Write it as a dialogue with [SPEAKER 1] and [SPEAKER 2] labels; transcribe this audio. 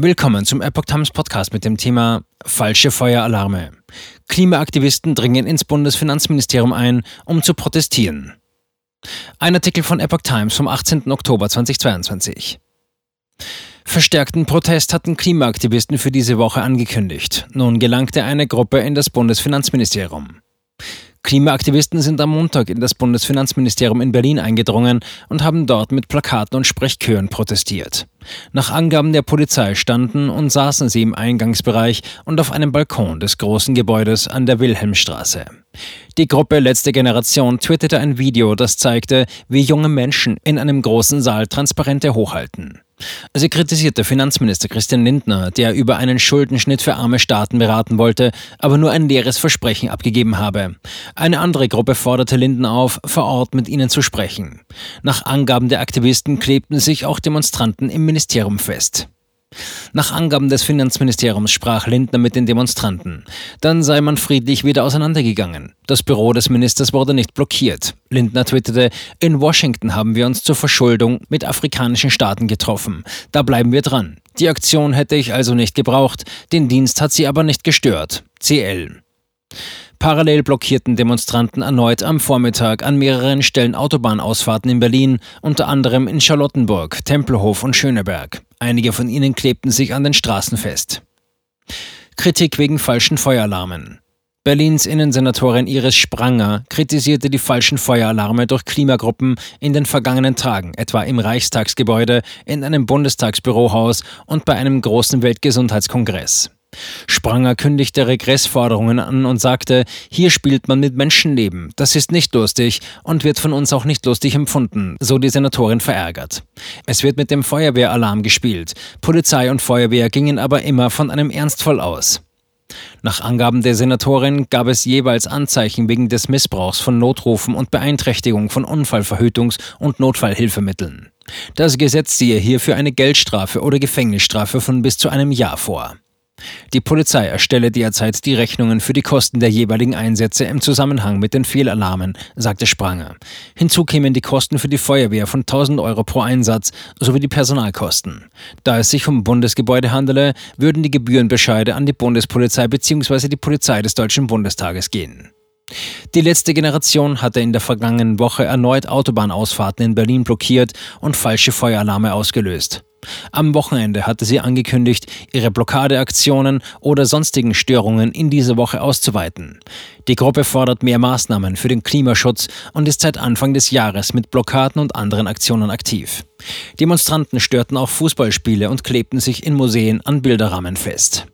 [SPEAKER 1] Willkommen zum Epoch Times Podcast mit dem Thema Falsche Feueralarme. Klimaaktivisten dringen ins Bundesfinanzministerium ein, um zu protestieren. Ein Artikel von Epoch Times vom 18. Oktober 2022. Verstärkten Protest hatten Klimaaktivisten für diese Woche angekündigt. Nun gelangte eine Gruppe in das Bundesfinanzministerium. Klimaaktivisten sind am Montag in das Bundesfinanzministerium in Berlin eingedrungen und haben dort mit Plakaten und Sprechchören protestiert. Nach Angaben der Polizei standen und saßen sie im Eingangsbereich und auf einem Balkon des großen Gebäudes an der Wilhelmstraße. Die Gruppe Letzte Generation twitterte ein Video, das zeigte, wie junge Menschen in einem großen Saal Transparente hochhalten. Sie kritisierte Finanzminister Christian Lindner, der über einen Schuldenschnitt für arme Staaten beraten wollte, aber nur ein leeres Versprechen abgegeben habe. Eine andere Gruppe forderte Lindner auf, vor Ort mit ihnen zu sprechen. Nach Angaben der Aktivisten klebten sich auch Demonstranten im Ministerium fest. Nach Angaben des Finanzministeriums sprach Lindner mit den Demonstranten. Dann sei man friedlich wieder auseinandergegangen. Das Büro des Ministers wurde nicht blockiert. Lindner twitterte, in Washington haben wir uns zur Verschuldung mit afrikanischen Staaten getroffen. Da bleiben wir dran. Die Aktion hätte ich also nicht gebraucht, den Dienst hat sie aber nicht gestört. CL. Parallel blockierten Demonstranten erneut am Vormittag an mehreren Stellen Autobahnausfahrten in Berlin, unter anderem in Charlottenburg, Tempelhof und Schöneberg. Einige von ihnen klebten sich an den Straßen fest. Kritik wegen falschen Feueralarmen. Berlins Innensenatorin Iris Spranger kritisierte die falschen Feueralarme durch Klimagruppen in den vergangenen Tagen, etwa im Reichstagsgebäude, in einem Bundestagsbürohaus und bei einem großen Weltgesundheitskongress. Spranger kündigte Regressforderungen an und sagte, hier spielt man mit Menschenleben, das ist nicht lustig und wird von uns auch nicht lustig empfunden, so die Senatorin verärgert. Es wird mit dem Feuerwehralarm gespielt, Polizei und Feuerwehr gingen aber immer von einem Ernstfall aus. Nach Angaben der Senatorin gab es jeweils Anzeichen wegen des Missbrauchs von Notrufen und Beeinträchtigung von Unfallverhütungs- und Notfallhilfemitteln. Das Gesetz siehe hierfür eine Geldstrafe oder Gefängnisstrafe von bis zu einem Jahr vor. Die Polizei erstelle derzeit die Rechnungen für die Kosten der jeweiligen Einsätze im Zusammenhang mit den Fehlalarmen, sagte Spranger. Hinzu kämen die Kosten für die Feuerwehr von 1000 Euro pro Einsatz sowie die Personalkosten. Da es sich um Bundesgebäude handele, würden die Gebührenbescheide an die Bundespolizei bzw. die Polizei des Deutschen Bundestages gehen. Die letzte Generation hatte in der vergangenen Woche erneut Autobahnausfahrten in Berlin blockiert und falsche Feueralarme ausgelöst. Am Wochenende hatte sie angekündigt, ihre Blockadeaktionen oder sonstigen Störungen in dieser Woche auszuweiten. Die Gruppe fordert mehr Maßnahmen für den Klimaschutz und ist seit Anfang des Jahres mit Blockaden und anderen Aktionen aktiv. Demonstranten störten auch Fußballspiele und klebten sich in Museen an Bilderrahmen fest.